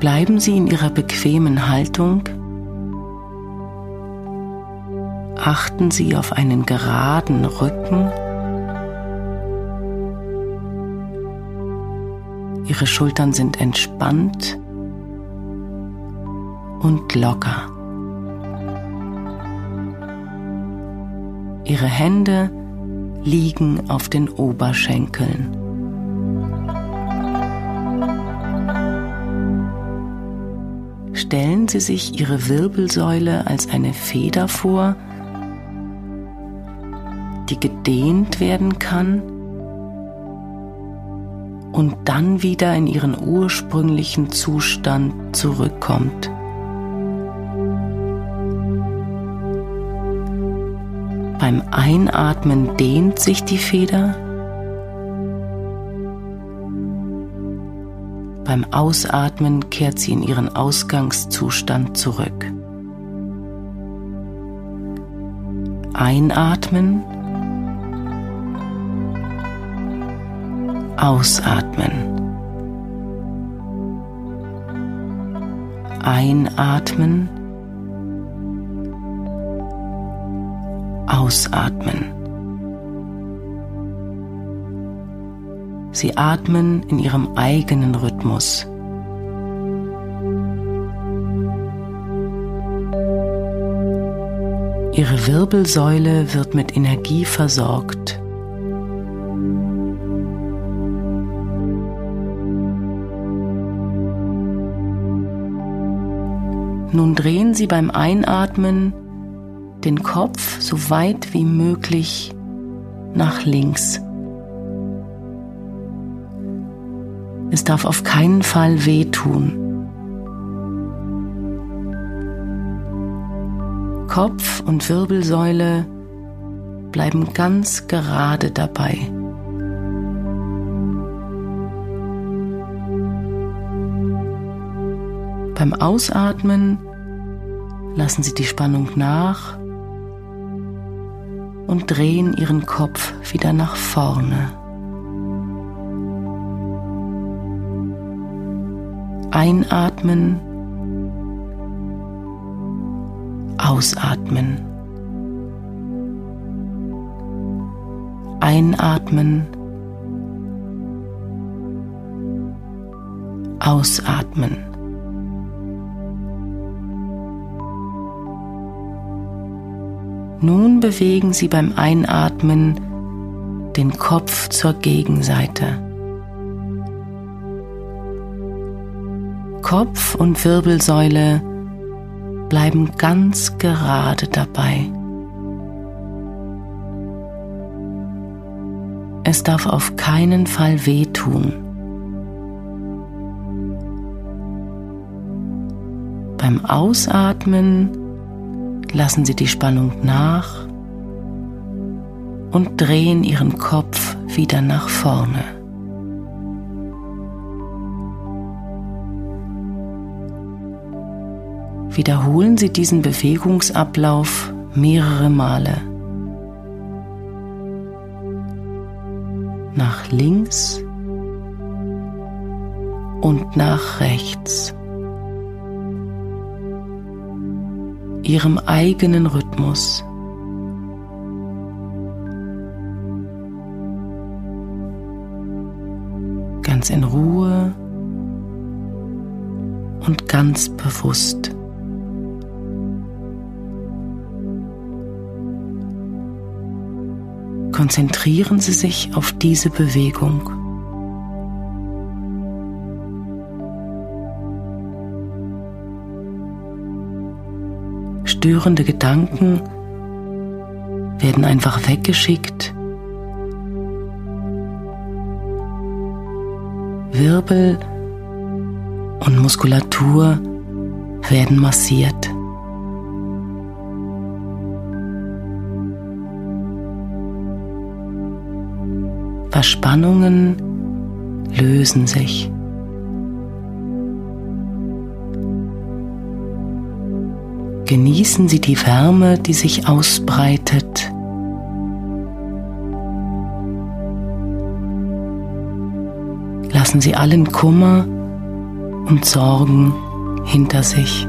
Bleiben Sie in Ihrer bequemen Haltung. Achten Sie auf einen geraden Rücken. Ihre Schultern sind entspannt und locker. Ihre Hände liegen auf den Oberschenkeln. Stellen Sie sich Ihre Wirbelsäule als eine Feder vor, die gedehnt werden kann und dann wieder in ihren ursprünglichen Zustand zurückkommt. Beim Einatmen dehnt sich die Feder. Beim Ausatmen kehrt sie in ihren Ausgangszustand zurück. Einatmen. Ausatmen. Einatmen. Ausatmen. Sie atmen in ihrem eigenen Rhythmus. Ihre Wirbelsäule wird mit Energie versorgt. Nun drehen Sie beim Einatmen den Kopf so weit wie möglich nach links. Es darf auf keinen Fall wehtun. Kopf und Wirbelsäule bleiben ganz gerade dabei. Beim Ausatmen lassen Sie die Spannung nach und drehen ihren Kopf wieder nach vorne. Einatmen, ausatmen. Einatmen, ausatmen. Nun bewegen Sie beim Einatmen den Kopf zur Gegenseite. Kopf und Wirbelsäule bleiben ganz gerade dabei. Es darf auf keinen Fall wehtun. Beim Ausatmen lassen Sie die Spannung nach und drehen Ihren Kopf wieder nach vorne. Wiederholen Sie diesen Bewegungsablauf mehrere Male. Nach links und nach rechts. ihrem eigenen Rhythmus. Ganz in Ruhe und ganz bewusst. Konzentrieren Sie sich auf diese Bewegung. störende Gedanken werden einfach weggeschickt. Wirbel und Muskulatur werden massiert. Verspannungen lösen sich. Genießen Sie die Wärme, die sich ausbreitet. Lassen Sie allen Kummer und Sorgen hinter sich.